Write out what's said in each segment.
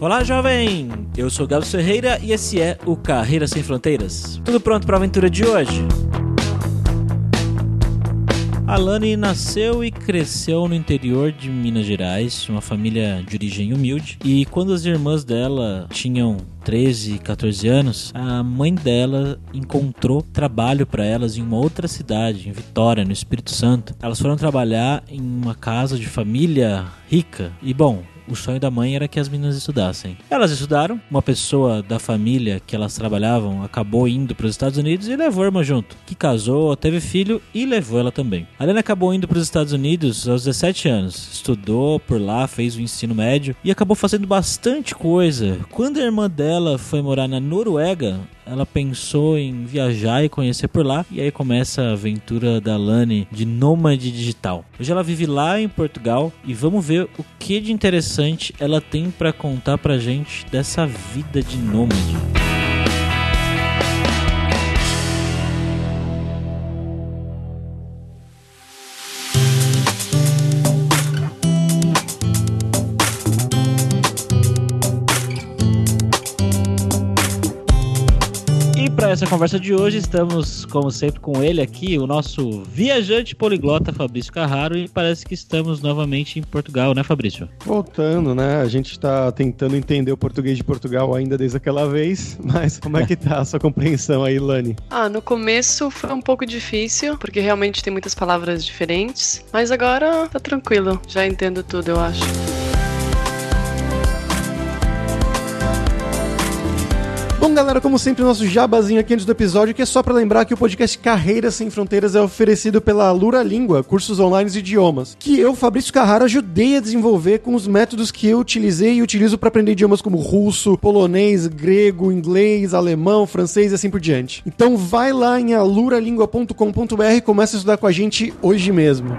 Olá, jovem! Eu sou Gabo Ferreira e esse é o Carreira Sem Fronteiras. Tudo pronto para a aventura de hoje? Alane nasceu e cresceu no interior de Minas Gerais, uma família de origem humilde. E quando as irmãs dela tinham 13, 14 anos, a mãe dela encontrou trabalho para elas em uma outra cidade, em Vitória, no Espírito Santo. Elas foram trabalhar em uma casa de família rica. E bom, o sonho da mãe era que as meninas estudassem. Elas estudaram, uma pessoa da família que elas trabalhavam acabou indo para os Estados Unidos e levou a irmã junto, que casou, teve filho e levou ela também. A Helena acabou indo para os Estados Unidos aos 17 anos, estudou por lá, fez o ensino médio e acabou fazendo bastante coisa. Quando a irmã dela foi morar na Noruega, ela pensou em viajar e conhecer por lá, e aí começa a aventura da Lani de nômade digital. Hoje ela vive lá em Portugal e vamos ver o que de interessante ela tem para contar pra gente dessa vida de nômade. Essa conversa de hoje, estamos, como sempre, com ele aqui, o nosso viajante poliglota Fabrício Carraro, e parece que estamos novamente em Portugal, né, Fabrício? Voltando, né? A gente está tentando entender o português de Portugal ainda desde aquela vez, mas como é que tá a sua compreensão aí, Lani? Ah, no começo foi um pouco difícil, porque realmente tem muitas palavras diferentes, mas agora tá tranquilo, já entendo tudo, eu acho. Bom, galera, como sempre, nosso jabazinho aqui antes do episódio, que é só para lembrar que o podcast Carreiras Sem Fronteiras é oferecido pela Lura Língua, cursos online de idiomas, que eu, Fabrício Carrara, ajudei a desenvolver com os métodos que eu utilizei e utilizo para aprender idiomas como russo, polonês, grego, inglês, alemão, francês e assim por diante. Então vai lá em aluralingua.com.br e começa a estudar com a gente hoje mesmo.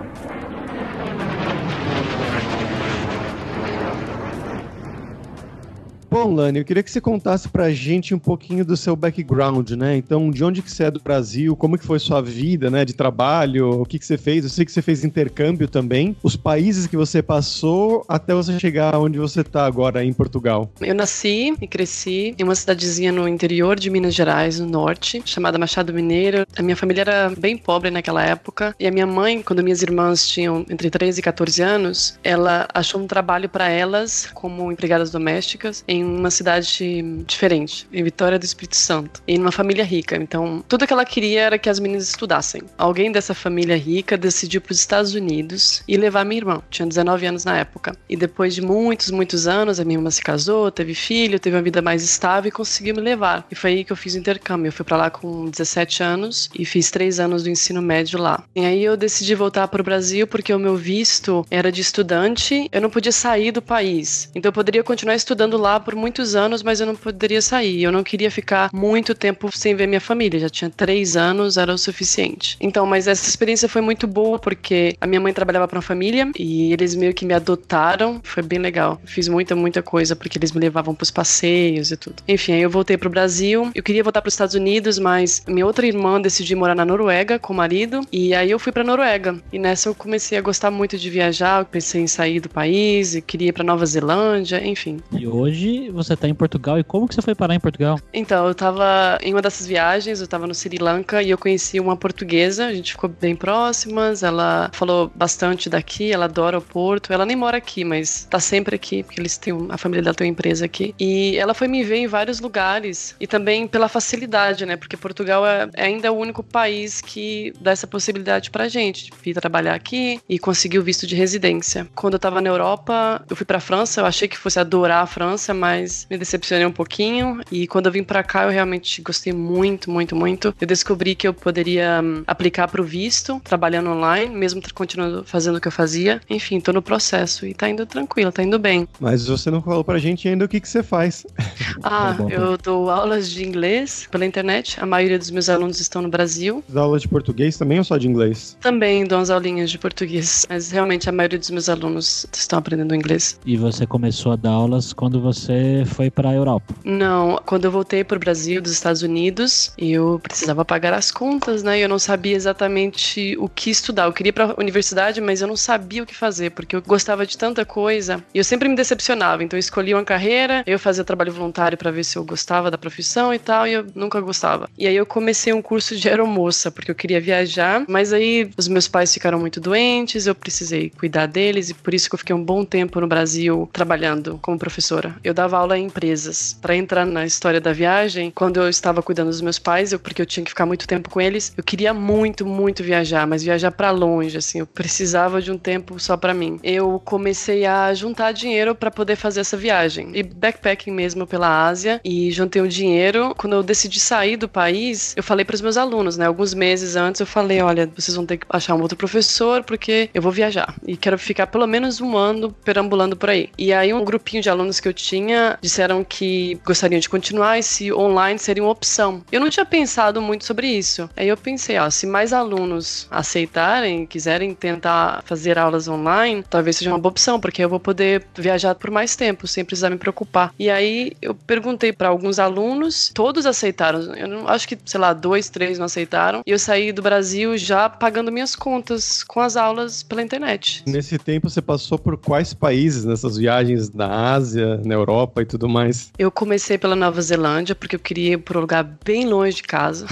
Bom, Lani, eu queria que você contasse pra gente um pouquinho do seu background, né? Então, de onde que você é do Brasil, como que foi sua vida, né, de trabalho, o que que você fez? Eu sei que você fez intercâmbio também, os países que você passou até você chegar onde você tá agora, em Portugal. Eu nasci e cresci em uma cidadezinha no interior de Minas Gerais, no norte, chamada Machado Mineiro. A minha família era bem pobre naquela época, e a minha mãe, quando minhas irmãs tinham entre 13 e 14 anos, ela achou um trabalho para elas como empregadas domésticas em em uma cidade diferente, em Vitória do Espírito Santo, e numa família rica. Então, tudo que ela queria era que as meninas estudassem. Alguém dessa família rica decidiu para os Estados Unidos e levar minha irmã. Tinha 19 anos na época. E depois de muitos, muitos anos, a minha irmã se casou, teve filho, teve uma vida mais estável e conseguiu me levar. E foi aí que eu fiz o intercâmbio. Eu fui para lá com 17 anos e fiz três anos do ensino médio lá. E aí eu decidi voltar para o Brasil porque o meu visto era de estudante, eu não podia sair do país. Então eu poderia continuar estudando lá por por muitos anos, mas eu não poderia sair. Eu não queria ficar muito tempo sem ver minha família. Já tinha três anos, era o suficiente. Então, mas essa experiência foi muito boa porque a minha mãe trabalhava para uma família e eles meio que me adotaram. Foi bem legal. Fiz muita, muita coisa porque eles me levavam para os passeios e tudo. Enfim, aí eu voltei pro Brasil. Eu queria voltar para os Estados Unidos, mas minha outra irmã decidiu morar na Noruega com o marido e aí eu fui para Noruega. E nessa eu comecei a gostar muito de viajar. Eu pensei em sair do país e queria ir para Nova Zelândia, enfim. E hoje você está em Portugal e como que você foi parar em Portugal? Então, eu estava em uma dessas viagens, eu estava no Sri Lanka e eu conheci uma portuguesa, a gente ficou bem próximas, ela falou bastante daqui, ela adora o Porto, ela nem mora aqui, mas está sempre aqui, porque eles têm, a família dela tem uma empresa aqui. E ela foi me ver em vários lugares e também pela facilidade, né? Porque Portugal é, é ainda o único país que dá essa possibilidade pra gente de vir trabalhar aqui e conseguir o visto de residência. Quando eu estava na Europa, eu fui pra França, eu achei que fosse adorar a França, mas me decepcionei um pouquinho. E quando eu vim para cá, eu realmente gostei muito, muito, muito. Eu descobri que eu poderia um, aplicar para o visto, trabalhando online, mesmo continuando fazendo o que eu fazia. Enfim, tô no processo e tá indo tranquilo, tá indo bem. Mas você não falou pra gente ainda o que, que você faz. Ah, tá eu dou aulas de inglês pela internet. A maioria dos meus alunos estão no Brasil. Dá aula de português também ou só de inglês? Também dou umas aulinhas de português. Mas realmente a maioria dos meus alunos estão aprendendo inglês. E você começou a dar aulas quando você você foi pra Europa? Não, quando eu voltei pro Brasil, dos Estados Unidos, eu precisava pagar as contas, né? E eu não sabia exatamente o que estudar. Eu queria ir pra universidade, mas eu não sabia o que fazer, porque eu gostava de tanta coisa. E eu sempre me decepcionava. Então eu escolhi uma carreira, eu fazia trabalho voluntário para ver se eu gostava da profissão e tal, e eu nunca gostava. E aí eu comecei um curso de aeromoça, porque eu queria viajar, mas aí os meus pais ficaram muito doentes, eu precisei cuidar deles, e por isso que eu fiquei um bom tempo no Brasil trabalhando como professora. Eu dava aula em empresas. Para entrar na história da viagem, quando eu estava cuidando dos meus pais, eu, porque eu tinha que ficar muito tempo com eles, eu queria muito, muito viajar, mas viajar para longe, assim, eu precisava de um tempo só para mim. Eu comecei a juntar dinheiro para poder fazer essa viagem. E backpacking mesmo pela Ásia e juntei o dinheiro. Quando eu decidi sair do país, eu falei para os meus alunos, né, alguns meses antes, eu falei, olha, vocês vão ter que achar um outro professor porque eu vou viajar e quero ficar pelo menos um ano perambulando por aí. E aí um grupinho de alunos que eu tinha disseram que gostariam de continuar e se online seria uma opção. Eu não tinha pensado muito sobre isso. Aí eu pensei, ó, se mais alunos aceitarem, quiserem tentar fazer aulas online, talvez seja uma boa opção, porque eu vou poder viajar por mais tempo, sem precisar me preocupar. E aí eu perguntei para alguns alunos, todos aceitaram. Eu não acho que, sei lá, dois, três não aceitaram. E eu saí do Brasil já pagando minhas contas com as aulas pela internet. Nesse tempo você passou por quais países nessas viagens na Ásia, na Europa e tudo mais? Eu comecei pela Nova Zelândia porque eu queria ir para um lugar bem longe de casa.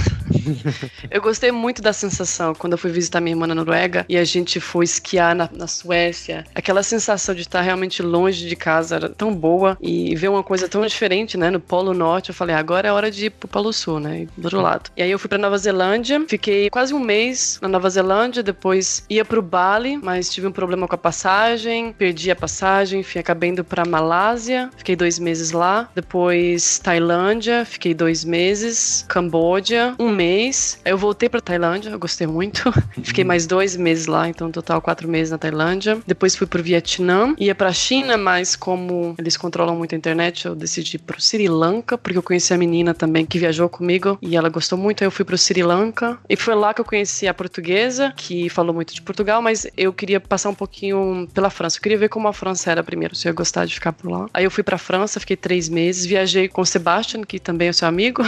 eu gostei muito da sensação quando eu fui visitar minha irmã na Noruega e a gente foi esquiar na, na Suécia. Aquela sensação de estar realmente longe de casa era tão boa e ver uma coisa tão diferente, né? No Polo Norte, eu falei, agora é hora de ir pro Polo Sul, né? Do outro lado. E aí eu fui pra Nova Zelândia, fiquei quase um mês na Nova Zelândia, depois ia pro Bali, mas tive um problema com a passagem, perdi a passagem, enfim, acabei indo pra Malásia, fiquei dois meses lá. Depois Tailândia, fiquei dois meses. Camboja, um mês. Aí eu voltei pra Tailândia, eu gostei muito. fiquei mais dois meses lá, então total quatro meses na Tailândia. Depois fui pro Vietnã, ia pra China, mas como eles controlam muito a internet, eu decidi ir pro Sri Lanka, porque eu conheci a menina também que viajou comigo e ela gostou muito, aí eu fui pro Sri Lanka. E foi lá que eu conheci a portuguesa, que falou muito de Portugal, mas eu queria passar um pouquinho pela França. Eu queria ver como a França era primeiro, se eu ia gostar de ficar por lá. Aí eu fui pra França, fiquei três meses, viajei com o Sebastian, que também é seu amigo.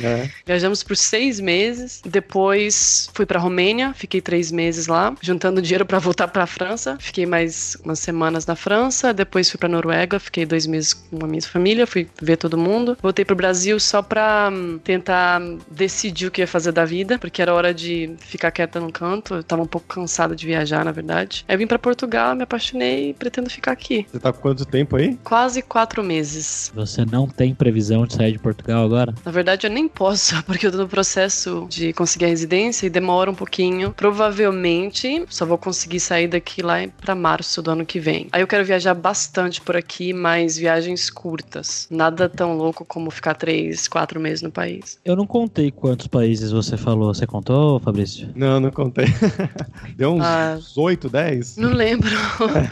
É. Viajamos por seis meses. Depois fui pra Romênia, fiquei três meses lá, juntando dinheiro para voltar pra França. Fiquei mais umas semanas na França. Depois fui pra Noruega, fiquei dois meses com a minha família, fui ver todo mundo. Voltei pro Brasil só pra hum, tentar decidir o que ia fazer da vida, porque era hora de ficar quieta num canto. Eu tava um pouco cansada de viajar, na verdade. Aí eu vim pra Portugal, me apaixonei e pretendo ficar aqui. Você tá com quanto tempo aí? Quase quatro meses. Você não tem previsão de sair de Portugal agora? Na verdade, eu nem posso, porque eu tô no processo de conseguir a residência e demora um pouquinho. Provavelmente só vou conseguir sair daqui lá para março do ano que vem. Aí eu quero viajar bastante por aqui, mas viagens curtas. Nada tão louco como ficar três, quatro meses no país. Eu não contei quantos países você falou. Você contou, Fabrício? Não, não contei. Deu uns ah, 8, 10? Não lembro.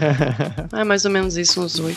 é mais ou menos isso, uns 8.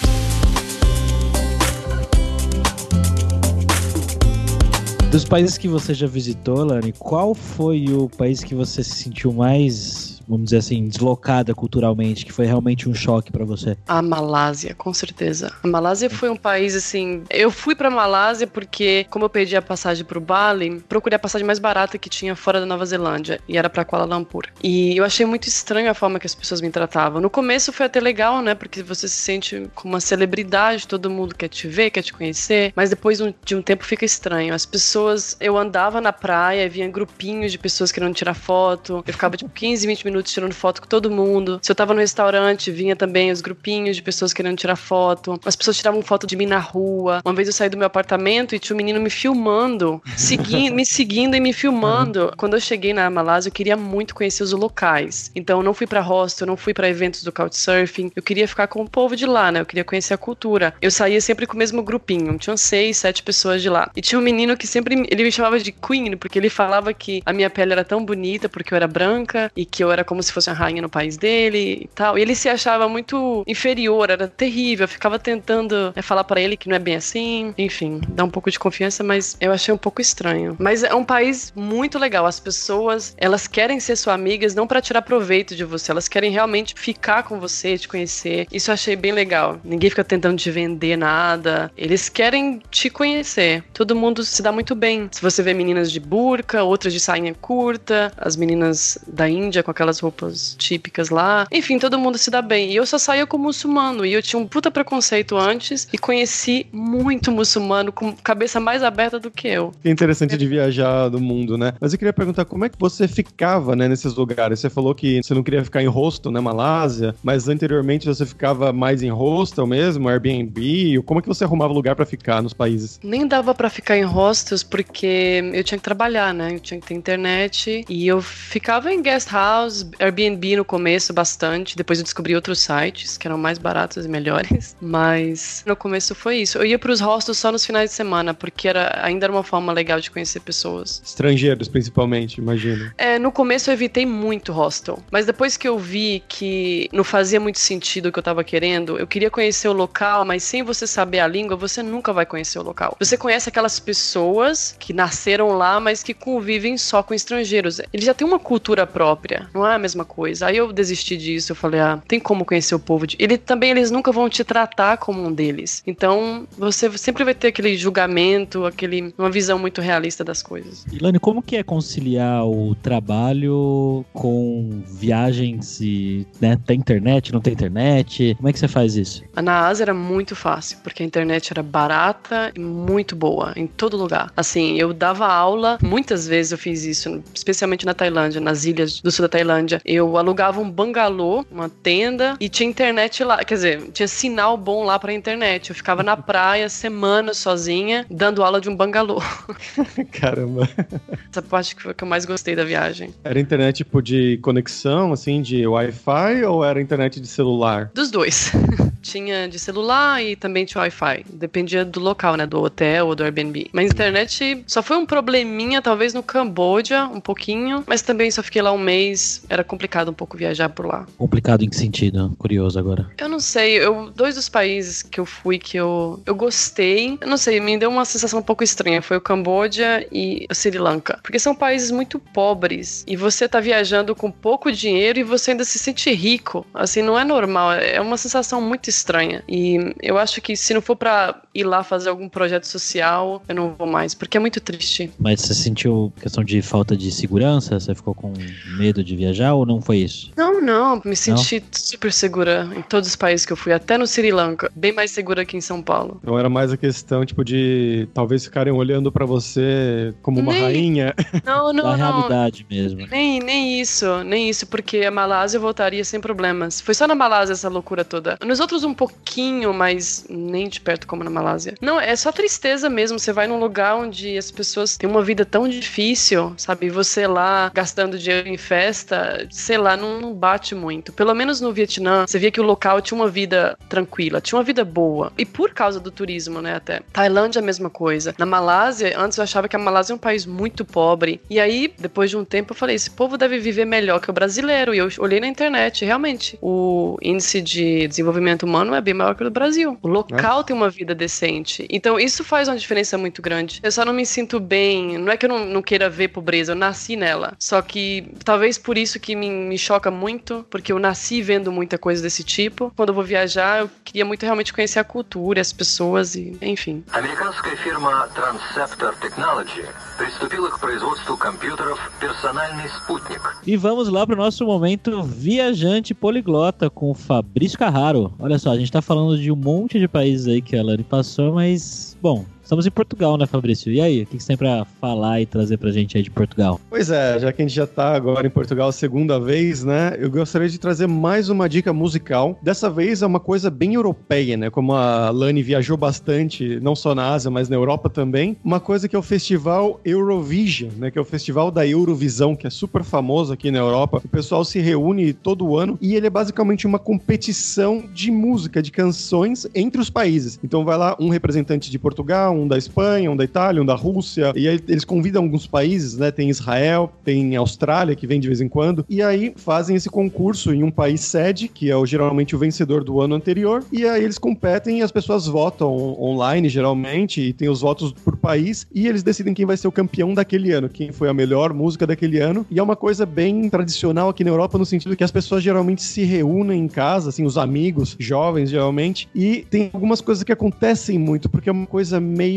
Dos países que você já visitou, Lani, qual foi o país que você se sentiu mais vamos dizer assim, deslocada culturalmente, que foi realmente um choque para você? A Malásia, com certeza. A Malásia foi um país assim. Eu fui para Malásia porque, como eu perdi a passagem pro Bali, procurei a passagem mais barata que tinha fora da Nova Zelândia e era para Kuala Lumpur. E eu achei muito estranho a forma que as pessoas me tratavam. No começo foi até legal, né? Porque você se sente como uma celebridade, todo mundo quer te ver, quer te conhecer, mas depois de um tempo fica estranho. As pessoas, eu andava na praia vinha grupinhos de pessoas querendo tirar foto. Eu ficava tipo 15, 20 minutos minutos tirando foto com todo mundo. Se eu tava no restaurante, vinha também os grupinhos de pessoas querendo tirar foto. As pessoas tiravam foto de mim na rua. Uma vez eu saí do meu apartamento e tinha um menino me filmando, seguindo, me seguindo e me filmando. Quando eu cheguei na Malásia, eu queria muito conhecer os locais. Então eu não fui para hostel, eu não fui para eventos do Couchsurfing. Eu queria ficar com o povo de lá, né? Eu queria conhecer a cultura. Eu saía sempre com o mesmo grupinho. Tinham seis, sete pessoas de lá. E tinha um menino que sempre ele me chamava de Queen, porque ele falava que a minha pele era tão bonita porque eu era branca e que eu era como se fosse a rainha no país dele e tal. E ele se achava muito inferior, era terrível. Ficava tentando é, falar para ele que não é bem assim. Enfim, dá um pouco de confiança, mas eu achei um pouco estranho. Mas é um país muito legal. As pessoas, elas querem ser suas amigas não para tirar proveito de você, elas querem realmente ficar com você, te conhecer. Isso eu achei bem legal. Ninguém fica tentando te vender nada. Eles querem te conhecer. Todo mundo se dá muito bem. Se você vê meninas de burca, outras de sainha curta, as meninas da Índia com aquelas roupas típicas lá. Enfim, todo mundo se dá bem. E eu só saía como muçulmano. E eu tinha um puta preconceito antes e conheci muito muçulmano com cabeça mais aberta do que eu. Que interessante de viajar do mundo, né? Mas eu queria perguntar como é que você ficava, né, nesses lugares? Você falou que você não queria ficar em hostel, né, Malásia, mas anteriormente você ficava mais em hostel mesmo, Airbnb? Como é que você arrumava lugar para ficar nos países? Nem dava para ficar em hostels porque eu tinha que trabalhar, né? Eu tinha que ter internet e eu ficava em guest house, Airbnb no começo bastante, depois eu descobri outros sites que eram mais baratos e melhores, mas no começo foi isso. Eu ia para os hostels só nos finais de semana porque era ainda era uma forma legal de conhecer pessoas. Estrangeiros, principalmente, imagino. É, no começo eu evitei muito hostel, mas depois que eu vi que não fazia muito sentido o que eu tava querendo, eu queria conhecer o local, mas sem você saber a língua, você nunca vai conhecer o local. Você conhece aquelas pessoas que nasceram lá, mas que convivem só com estrangeiros. Eles já têm uma cultura própria, não é a mesma coisa. Aí eu desisti disso, eu falei, ah, tem como conhecer o povo. De... Ele também eles nunca vão te tratar como um deles. Então, você sempre vai ter aquele julgamento, aquele uma visão muito realista das coisas. Ilane, como que é conciliar o trabalho com viagens e, né, tem internet, não tem internet? Como é que você faz isso? Na Ásia era muito fácil, porque a internet era barata e muito boa em todo lugar. Assim, eu dava aula, muitas vezes eu fiz isso, especialmente na Tailândia, nas ilhas do sul da Tailândia. Eu alugava um bangalô, uma tenda e tinha internet lá, quer dizer, tinha sinal bom lá para internet. Eu ficava na praia semanas sozinha, dando aula de um bangalô. Caramba. Essa parte que que eu mais gostei da viagem. Era internet tipo de conexão, assim, de Wi-Fi ou era internet de celular? Dos dois. tinha de celular e também tinha Wi-Fi. Dependia do local, né? Do hotel ou do Airbnb. Mas internet só foi um probleminha, talvez no Camboja, um pouquinho. Mas também só fiquei lá um mês. Era complicado um pouco viajar por lá. Complicado em que sentido? Curioso agora. Eu não sei. Eu, dois dos países que eu fui que eu, eu gostei, eu não sei, me deu uma sensação um pouco estranha. Foi o Camboja e o Sri Lanka. Porque são países muito pobres. E você tá viajando com pouco dinheiro e você ainda se sente rico. Assim, não é normal. É uma sensação muito estranha. E eu acho que se não for para ir lá fazer algum projeto social, eu não vou mais, porque é muito triste. Mas você sentiu questão de falta de segurança? Você ficou com medo de viajar ou não foi isso? Não, não, me senti não? super segura em todos os países que eu fui, até no Sri Lanka, bem mais segura que em São Paulo. Então era mais a questão, tipo, de talvez ficarem olhando para você como uma nem... rainha. Não, não, da não. realidade mesmo. Nem, nem isso, nem isso, porque a Malásia eu voltaria sem problemas. Foi só na Malásia essa loucura toda. Nos outros um pouquinho, mas nem de perto como na Malásia. Não, é só tristeza mesmo. Você vai num lugar onde as pessoas têm uma vida tão difícil, sabe? E você lá gastando dinheiro em festa, sei lá, não, não bate muito. Pelo menos no Vietnã, você via que o local tinha uma vida tranquila, tinha uma vida boa. E por causa do turismo, né, até. Tailândia, a mesma coisa. Na Malásia, antes eu achava que a Malásia é um país muito pobre. E aí, depois de um tempo, eu falei: esse povo deve viver melhor que o brasileiro. E eu olhei na internet, realmente, o índice de desenvolvimento humano é bem maior que o do Brasil. O local é. tem uma vida decente. Então, isso faz uma diferença muito grande. Eu só não me sinto bem. Não é que eu não, não queira ver pobreza, eu nasci nela. Só que talvez por isso que me, me choca muito, porque eu nasci vendo muita coisa desse tipo. Quando eu vou viajar, eu queria muito realmente conhecer a cultura, as pessoas e, enfim. Американская фирма Transceptor Technology приступила к производству компьютеров «Персональный спутник». E vamos lá para o nosso momento viajante poliglota com o Fabrício Carraro. Olha só, a gente está falando de um monte de países aí que a Lani passou, mas, bom, Estamos em Portugal, né, Fabrício? E aí, o que você tem pra falar e trazer pra gente aí de Portugal? Pois é, já que a gente já tá agora em Portugal a segunda vez, né, eu gostaria de trazer mais uma dica musical. Dessa vez é uma coisa bem europeia, né, como a Lani viajou bastante, não só na Ásia, mas na Europa também. Uma coisa que é o festival Eurovision, né, que é o festival da Eurovisão, que é super famoso aqui na Europa. O pessoal se reúne todo ano e ele é basicamente uma competição de música, de canções entre os países. Então vai lá um representante de Portugal, um da Espanha, um da Itália, um da Rússia. E aí eles convidam alguns países, né? Tem Israel, tem Austrália, que vem de vez em quando. E aí fazem esse concurso em um país sede, que é o, geralmente o vencedor do ano anterior. E aí eles competem e as pessoas votam online, geralmente, e tem os votos por país. E eles decidem quem vai ser o campeão daquele ano, quem foi a melhor música daquele ano. E é uma coisa bem tradicional aqui na Europa, no sentido que as pessoas geralmente se reúnem em casa, assim, os amigos, jovens geralmente, e tem algumas coisas que acontecem muito, porque é uma coisa meio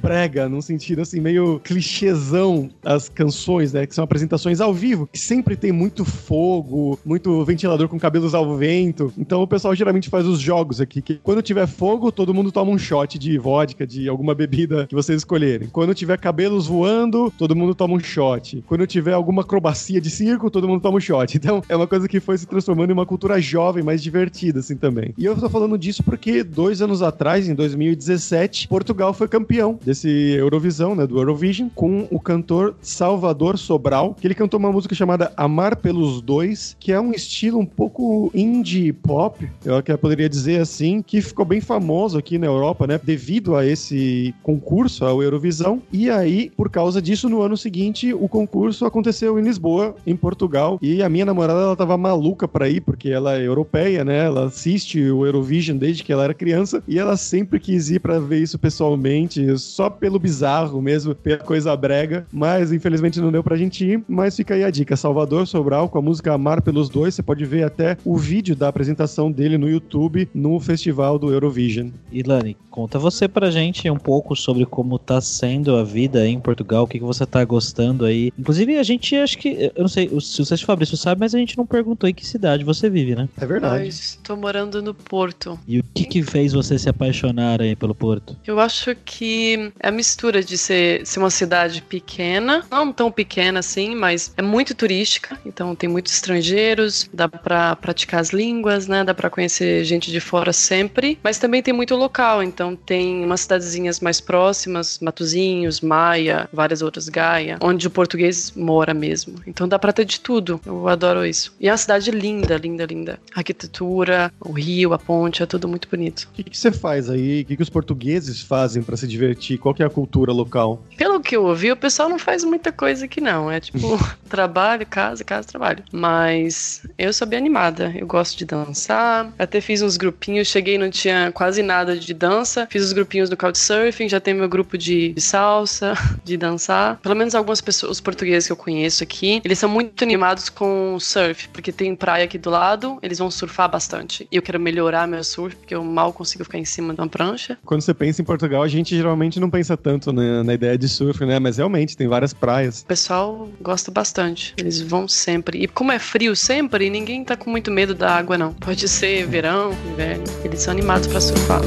brega, num sentido assim, meio clichêzão as canções, né? Que são apresentações ao vivo, que sempre tem muito fogo, muito ventilador com cabelos ao vento. Então o pessoal geralmente faz os jogos aqui, que quando tiver fogo, todo mundo toma um shot de vodka, de alguma bebida que vocês escolherem. Quando tiver cabelos voando, todo mundo toma um shot. Quando tiver alguma acrobacia de circo, todo mundo toma um shot. Então é uma coisa que foi se transformando em uma cultura jovem, mais divertida, assim também. E eu tô falando disso porque dois anos atrás, em 2017, Portugal foi campeão desse Eurovisão, né, do Eurovision, com o cantor Salvador Sobral, que ele cantou uma música chamada Amar pelos Dois, que é um estilo um pouco indie pop, eu poderia dizer assim, que ficou bem famoso aqui na Europa, né, devido a esse concurso, ao Eurovisão. E aí, por causa disso, no ano seguinte, o concurso aconteceu em Lisboa, em Portugal, e a minha namorada, ela tava maluca pra ir, porque ela é europeia, né, ela assiste o Eurovision desde que ela era criança, e ela sempre quis ir para ver isso pessoalmente, só pelo bizarro mesmo, pela coisa brega, mas infelizmente não deu pra gente ir, mas fica aí a dica, Salvador Sobral com a música Amar pelos Dois, você pode ver até o vídeo da apresentação dele no YouTube no festival do Eurovision. Ilane, conta você pra gente um pouco sobre como tá sendo a vida em Portugal, o que, que você tá gostando aí. Inclusive, a gente acho que, eu não sei se você, Fabrício, sabe, mas a gente não perguntou em que cidade você vive, né? É verdade. Estou morando no Porto. E o que, que fez você se apaixonar aí pelo Porto? Eu acho que é a mistura de ser, ser uma cidade pequena, não tão pequena assim, mas é muito turística, então tem muitos estrangeiros, dá para praticar as línguas, né? Dá para conhecer gente de fora sempre, mas também tem muito local, então tem umas cidadezinhas mais próximas, Matozinhos, Maia, várias outras, Gaia, onde o português mora mesmo. Então dá para ter de tudo. Eu adoro isso. E é uma cidade linda, linda, linda. A arquitetura, o rio, a ponte, é tudo muito bonito. O que, você faz aí? O que, que os portugueses fazem para se divertir? Qual que é a cultura local? Pelo que eu ouvi, o pessoal não faz muita coisa aqui não. É tipo trabalho, casa, casa, trabalho. Mas eu sou bem animada. Eu gosto de dançar. Até fiz uns grupinhos. Cheguei não tinha quase nada de dança. Fiz os grupinhos do Couchsurfing. Já tem meu grupo de, de salsa, de dançar. Pelo menos algumas pessoas, os portugueses que eu conheço aqui, eles são muito animados com surf, porque tem praia aqui do lado. Eles vão surfar bastante. E eu quero melhorar meu surf, porque eu mal consigo ficar em cima de uma prancha. Quando você pensa em Portugal, a gente geralmente não pensa tanto na, na ideia de surf, né? Mas realmente tem várias praias. O pessoal gosta bastante. Eles vão sempre. E como é frio sempre, ninguém tá com muito medo da água, não. Pode ser verão, inverno. Eles são animados para surfar.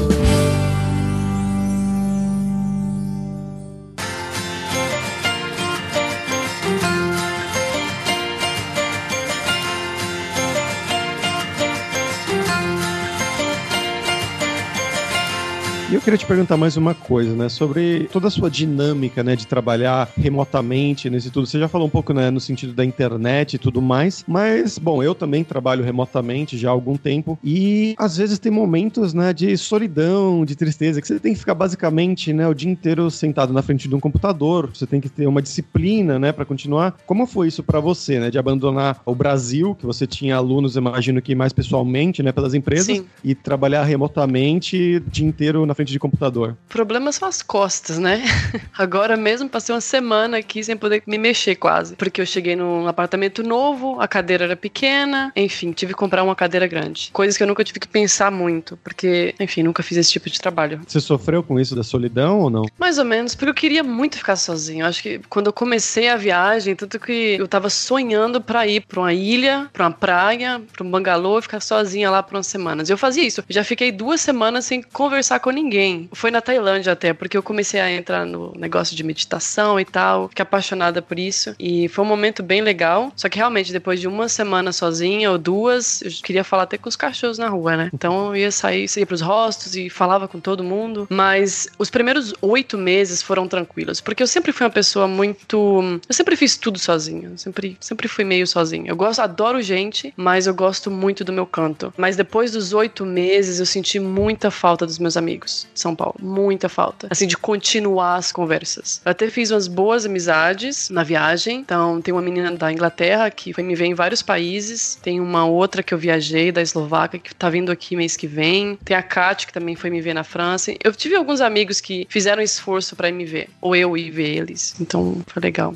Queria te perguntar mais uma coisa, né? Sobre toda a sua dinâmica, né? De trabalhar remotamente nesse tudo. Você já falou um pouco, né? No sentido da internet e tudo mais. Mas, bom, eu também trabalho remotamente já há algum tempo. E às vezes tem momentos, né? De solidão, de tristeza, que você tem que ficar basicamente, né? O dia inteiro sentado na frente de um computador. Você tem que ter uma disciplina, né? Para continuar. Como foi isso para você, né? De abandonar o Brasil, que você tinha alunos, imagino que mais pessoalmente, né? Pelas empresas. Sim. E trabalhar remotamente o dia inteiro na frente de computador. O problema são as costas, né? Agora mesmo passei uma semana aqui sem poder me mexer quase. Porque eu cheguei num apartamento novo, a cadeira era pequena, enfim, tive que comprar uma cadeira grande. Coisas que eu nunca tive que pensar muito, porque, enfim, nunca fiz esse tipo de trabalho. Você sofreu com isso da solidão ou não? Mais ou menos, porque eu queria muito ficar sozinho. Eu acho que quando eu comecei a viagem, tanto que eu tava sonhando pra ir pra uma ilha, pra uma praia, pra um bangalô, ficar sozinha lá por umas semanas. Eu fazia isso. Eu já fiquei duas semanas sem conversar com ninguém. Foi na Tailândia até, porque eu comecei a entrar no negócio de meditação e tal, fiquei apaixonada por isso. E foi um momento bem legal. Só que realmente, depois de uma semana sozinha ou duas, eu queria falar até com os cachorros na rua, né? Então eu ia sair, saía pros rostos e falava com todo mundo. Mas os primeiros oito meses foram tranquilos, porque eu sempre fui uma pessoa muito. Eu sempre fiz tudo sozinha. Sempre, sempre fui meio sozinha. Eu gosto, adoro gente, mas eu gosto muito do meu canto. Mas depois dos oito meses, eu senti muita falta dos meus amigos. São Paulo. Muita falta. Assim, de continuar as conversas. Eu até fiz umas boas amizades na viagem. Então, tem uma menina da Inglaterra que foi me ver em vários países. Tem uma outra que eu viajei, da Eslováquia, que tá vindo aqui mês que vem. Tem a Kátia, que também foi me ver na França. Eu tive alguns amigos que fizeram esforço para me ver. Ou eu ir ver eles. Então, foi legal.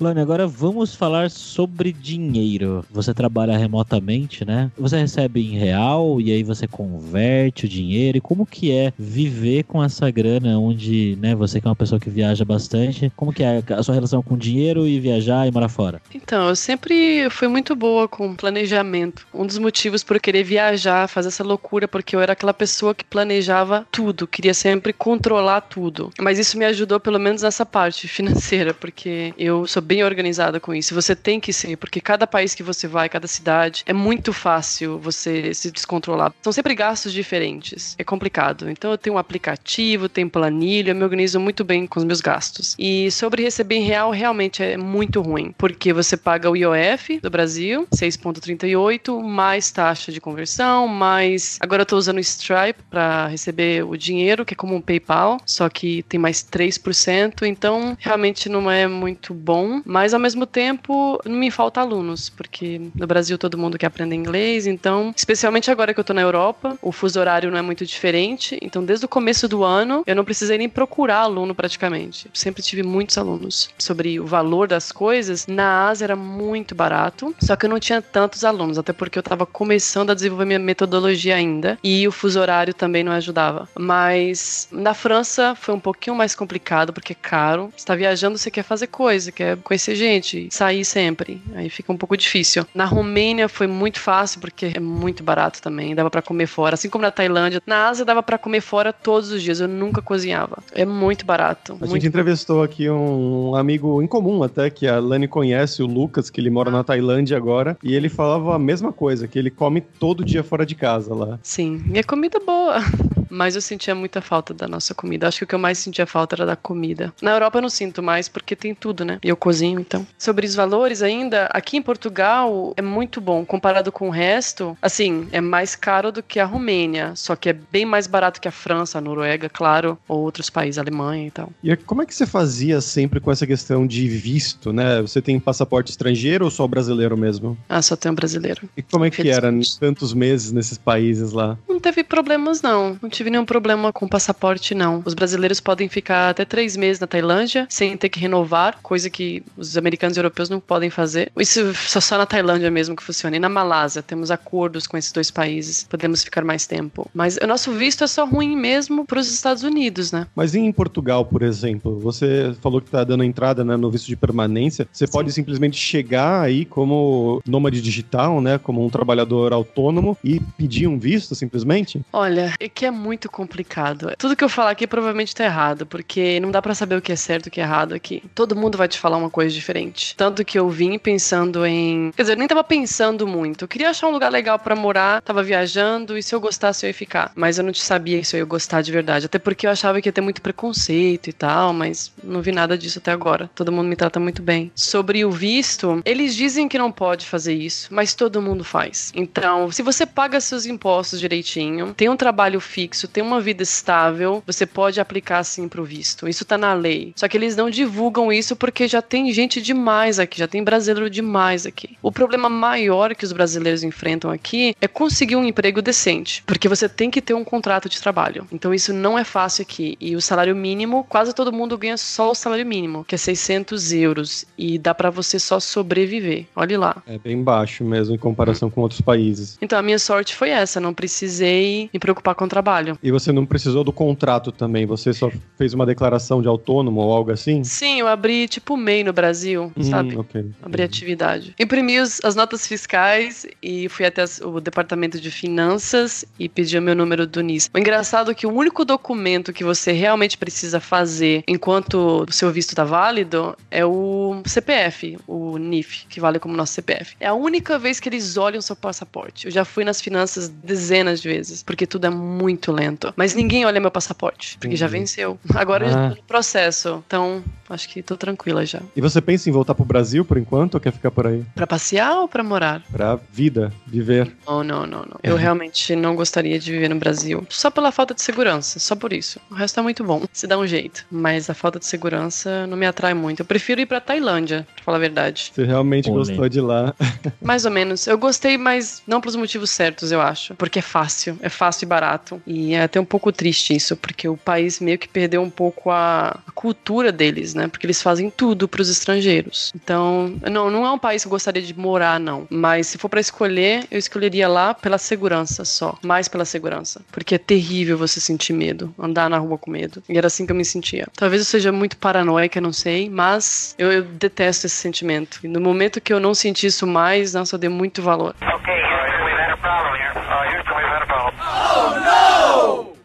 Lani, agora vamos falar sobre dinheiro. Você trabalha remotamente, né? Você recebe em real e aí você converte o dinheiro. E como que é viver com essa grana onde, né, você que é uma pessoa que viaja bastante, como que é a sua relação com dinheiro e viajar e morar fora? Então, eu sempre fui muito boa com planejamento. Um dos motivos por eu querer viajar, fazer essa loucura, porque eu era aquela pessoa que planejava tudo, queria sempre controlar tudo. Mas isso me ajudou pelo menos nessa parte financeira, porque eu sou bem organizada com isso. Você tem que ser, porque cada país que você vai, cada cidade, é muito fácil você se descontrolar. São sempre gastos diferentes. É complicado. Então eu tenho um aplicativo, tenho planilha, eu me organizo muito bem com os meus gastos. E sobre receber em real, realmente é muito ruim, porque você paga o IOF do Brasil, 6.38, mais taxa de conversão, mais agora eu tô usando o Stripe para receber o dinheiro, que é como um PayPal, só que tem mais 3%, então realmente não é muito bom mas ao mesmo tempo não me falta alunos, porque no Brasil todo mundo quer aprender inglês, então, especialmente agora que eu tô na Europa, o fuso horário não é muito diferente, então desde o começo do ano eu não precisei nem procurar aluno praticamente. Sempre tive muitos alunos. Sobre o valor das coisas, na Ásia era muito barato, só que eu não tinha tantos alunos, até porque eu tava começando a desenvolver minha metodologia ainda, e o fuso horário também não ajudava. Mas na França foi um pouquinho mais complicado, porque é caro. Você tá viajando, você quer fazer coisa, quer conhecer gente, sair sempre. Aí fica um pouco difícil. Na Romênia foi muito fácil porque é muito barato também, dava para comer fora, assim como na Tailândia. Na Ásia dava para comer fora todos os dias, eu nunca cozinhava. É muito barato. A muito gente entrevistou aqui um amigo em comum até, que a Lani conhece, o Lucas, que ele mora na Tailândia agora, e ele falava a mesma coisa, que ele come todo dia fora de casa lá. Sim, e a comida é boa. Mas eu sentia muita falta da nossa comida. Acho que o que eu mais sentia falta era da comida. Na Europa eu não sinto mais, porque tem tudo, né? E eu cozinho, então. Sobre os valores ainda, aqui em Portugal é muito bom. Comparado com o resto, assim, é mais caro do que a Romênia. Só que é bem mais barato que a França, a Noruega, claro, ou outros países, a Alemanha e tal. E como é que você fazia sempre com essa questão de visto, né? Você tem passaporte estrangeiro ou só brasileiro mesmo? Ah, só tem um brasileiro. E como é que era tantos meses nesses países lá? Não teve problemas, não. Não tive nenhum problema com passaporte, não. Os brasileiros podem ficar até três meses na Tailândia sem ter que renovar, coisa que os americanos e europeus não podem fazer. Isso só, só na Tailândia mesmo que funciona. E na Malásia, temos acordos com esses dois países. Podemos ficar mais tempo. Mas o nosso visto é só ruim mesmo para os Estados Unidos, né? Mas em Portugal, por exemplo, você falou que está dando entrada né, no visto de permanência. Você Sim. pode simplesmente chegar aí como nômade digital, né? Como um trabalhador autônomo e pedir um visto simplesmente? Olha, é que é muito complicado. Tudo que eu falar aqui provavelmente tá errado, porque não dá para saber o que é certo e o que é errado aqui. Todo mundo vai te falar uma coisa diferente. Tanto que eu vim pensando em. Quer dizer, eu nem tava pensando muito. Eu queria achar um lugar legal para morar, tava viajando e se eu gostasse eu ia ficar. Mas eu não te sabia se eu ia gostar de verdade. Até porque eu achava que ia ter muito preconceito e tal, mas não vi nada disso até agora. Todo mundo me trata muito bem. Sobre o visto, eles dizem que não pode fazer isso, mas todo mundo faz. Então, se você paga seus impostos direitinho, tem um trabalho fixo, tem uma vida estável, você pode aplicar sim pro visto. Isso tá na lei. Só que eles não divulgam isso porque já tem gente demais aqui, já tem brasileiro demais aqui. O problema maior que os brasileiros enfrentam aqui é conseguir um emprego decente, porque você tem que ter um contrato de trabalho. Então isso não é fácil aqui. E o salário mínimo, quase todo mundo ganha só o salário mínimo, que é 600 euros, e dá para você só sobreviver. Olhe lá. É bem baixo mesmo em comparação com outros países. Então a minha sorte foi essa, não precisei me preocupar com o trabalho. E você não precisou do contrato também? Você só fez uma declaração de autônomo ou algo assim? Sim, eu abri tipo MEI no Brasil, hum, sabe? Okay. Abri atividade. Imprimi os, as notas fiscais e fui até o departamento de finanças e pedi o meu número do NIS. O engraçado é que o único documento que você realmente precisa fazer enquanto o seu visto está válido é o CPF, o NIF, que vale como nosso CPF. É a única vez que eles olham seu passaporte. Eu já fui nas finanças dezenas de vezes, porque tudo é muito muito lento. Mas ninguém olha meu passaporte, porque já venceu. Agora eu já Ah. tô no processo. Então, acho que tô tranquila já. E você pensa em voltar pro Brasil por enquanto ou quer ficar por aí? Pra passear ou pra morar? Pra vida, viver. Não, não, não, não. Eu realmente não gostaria de viver no Brasil. Só pela falta de segurança, só por isso. O resto é muito bom. Se dá um jeito. Mas a falta de segurança não me atrai muito. Eu prefiro ir pra Tailândia, pra falar a verdade. Você realmente Polêmico. gostou de lá. Mais ou menos. Eu gostei, mas não pelos motivos certos, eu acho. Porque é fácil. É fácil e barato. E é até um pouco triste isso, porque o país meio que perdeu um pouco a, a cultura deles, né? Porque eles fazem tudo pros estrangeiros. Então, não, não é um país que eu gostaria de morar, não. Mas se for pra escolher, eu escolheria lá pela segurança só. Mais pela segurança. Porque é terrível você sentir medo. Andar na rua com medo. E era assim que eu me sentia. Talvez eu seja muito paranoica, não sei. Mas eu, eu detesto esse sentimento. E no momento que eu não senti isso mais, nossa, eu dei muito valor. Okay,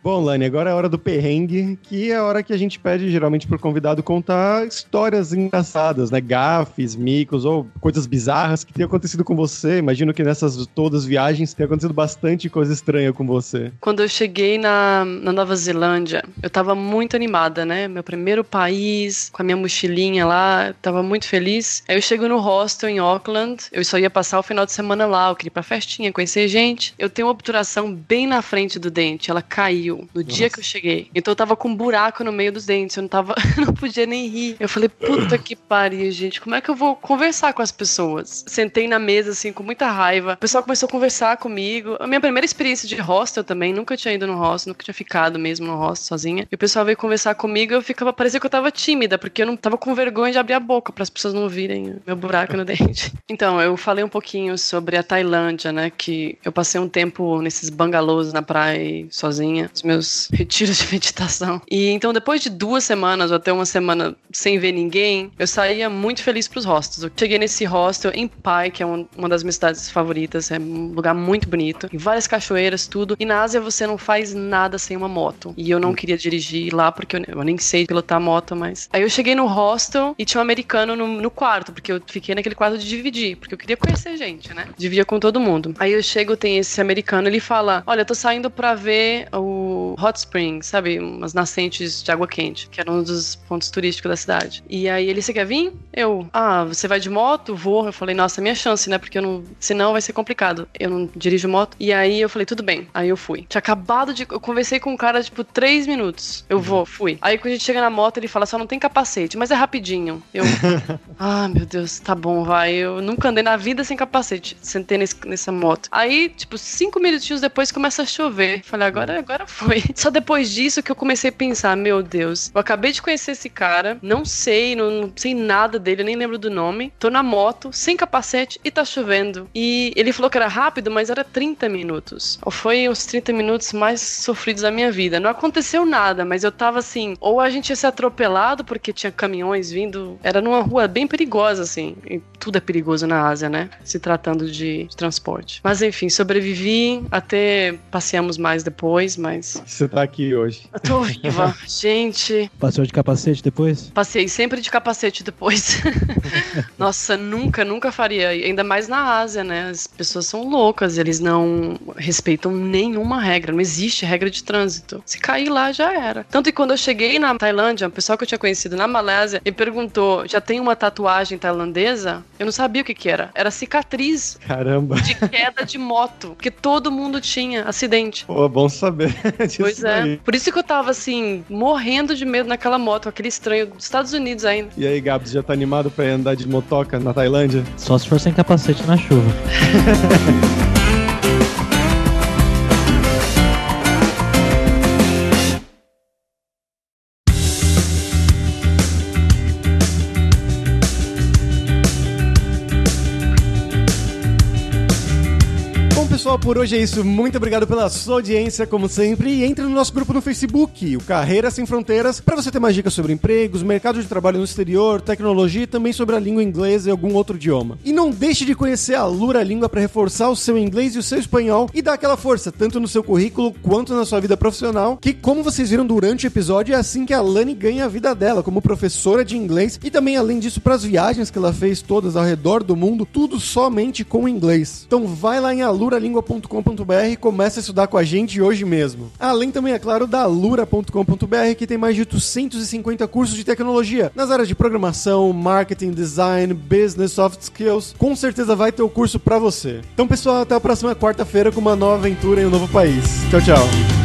Bom, Lani, agora é a hora do perrengue, que é a hora que a gente pede geralmente pro convidado contar histórias engraçadas, né? Gafes, micos ou coisas bizarras que tenham acontecido com você. Imagino que nessas todas viagens tenha acontecido bastante coisa estranha com você. Quando eu cheguei na, na Nova Zelândia, eu tava muito animada, né? Meu primeiro país, com a minha mochilinha lá, tava muito feliz. Aí eu chego no hostel em Auckland, eu só ia passar o final de semana lá, eu queria ir pra festinha, conhecer gente. Eu tenho uma obturação bem na frente do dente, ela caiu no dia que eu cheguei. Então eu tava com um buraco no meio dos dentes, eu não tava, não podia nem rir. Eu falei, puta que pariu, gente, como é que eu vou conversar com as pessoas? Sentei na mesa, assim, com muita raiva. O pessoal começou a conversar comigo. A minha primeira experiência de hostel também, nunca tinha ido no hostel, nunca tinha ficado mesmo no hostel sozinha. E o pessoal veio conversar comigo e eu ficava, parecia que eu tava tímida, porque eu não tava com vergonha de abrir a boca para as pessoas não virem o meu buraco no dente. Então, eu falei um pouquinho sobre a Tailândia, né, que eu passei um tempo nesses bangalôs na praia sozinha, os meus retiros de meditação. E então, depois de duas semanas ou até uma semana sem ver ninguém, eu saía muito feliz pros hostels. Eu cheguei nesse hostel em Pai, que é um- uma das minhas cidades favoritas, é um lugar muito bonito, e várias cachoeiras, tudo. E na Ásia você não faz nada sem uma moto. E eu não queria dirigir lá porque eu, eu nem sei pilotar moto, mas. Aí eu cheguei no hostel e tinha um americano no, no quarto, porque eu fiquei naquele quarto de dividir, porque eu queria conhecer gente, né? Dividia com todo mundo. Aí eu chego, tem esse americano, ele fala: Olha, eu tô saindo pra ver o Hot Springs, sabe? Umas nascentes de água quente, que era um dos pontos turísticos da cidade. E aí ele, você quer vir? Eu, ah, você vai de moto? Vou. Eu falei, nossa, é minha chance, né? Porque eu não. Senão vai ser complicado. Eu não dirijo moto. E aí eu falei, tudo bem. Aí eu fui. Tinha acabado de. Eu conversei com o cara, tipo, três minutos. Eu vou, fui. Aí quando a gente chega na moto, ele fala, só não tem capacete, mas é rapidinho. Eu. ah, meu Deus, tá bom, vai. Eu nunca andei na vida sem capacete. Sentei nesse- nessa moto. Aí, tipo, cinco minutinhos depois começa a chover. Falei, agora, agora foi. Só depois disso que eu comecei a pensar, meu Deus, eu acabei de conhecer esse cara, não sei, não, não sei nada dele, nem lembro do nome. Tô na moto, sem capacete e tá chovendo. E ele falou que era rápido, mas era 30 minutos. Foi os 30 minutos mais sofridos da minha vida. Não aconteceu nada, mas eu tava assim, ou a gente ia ser atropelado porque tinha caminhões vindo. Era numa rua bem perigosa, assim. E tudo é perigoso na Ásia, né? Se tratando de transporte. Mas enfim, sobrevivi, até passeamos mais depois, mas Você tá aqui hoje. eu tô viva. Gente, Passou de capacete depois? passei sempre de capacete depois. Nossa, nunca, nunca faria. Ainda mais na Ásia, né? As pessoas são loucas, eles não respeitam nenhuma regra, não existe regra de trânsito. Se cair lá, já era. Tanto que quando eu cheguei na Tailândia, um pessoal que eu tinha conhecido na Malásia me perguntou: já tem uma tatuagem tailandesa? Eu não sabia o que, que era. Era cicatriz Caramba. de queda de moto, porque todo mundo tinha acidente. Pô, bom saber Pois é. daí. Por isso que eu tava assim, morrendo de medo naquela moto, aquele estranho dos Estados Unidos ainda. E aí, Gabs, já tá animado pra ir andar de motoca na Tailândia? Só se for sem capacete na chuva. por hoje é isso. Muito obrigado pela sua audiência, como sempre. E entre no nosso grupo no Facebook, o Carreira Sem Fronteiras, para você ter mais dicas sobre empregos, mercado de trabalho no exterior, tecnologia e também sobre a língua inglesa e algum outro idioma. E não deixe de conhecer a Lura Língua para reforçar o seu inglês e o seu espanhol e dar aquela força, tanto no seu currículo quanto na sua vida profissional, que, como vocês viram durante o episódio, é assim que a Lani ganha a vida dela, como professora de inglês e também, além disso, para as viagens que ela fez todas ao redor do mundo, tudo somente com inglês. Então vai lá em aluralingua.com lura.com.br e comece a estudar com a gente hoje mesmo. Além também, é claro, da lura.com.br, que tem mais de 850 cursos de tecnologia nas áreas de programação, marketing, design, business, soft skills. Com certeza vai ter o curso para você. Então, pessoal, até a próxima quarta-feira com uma nova aventura em um novo país. Tchau, tchau.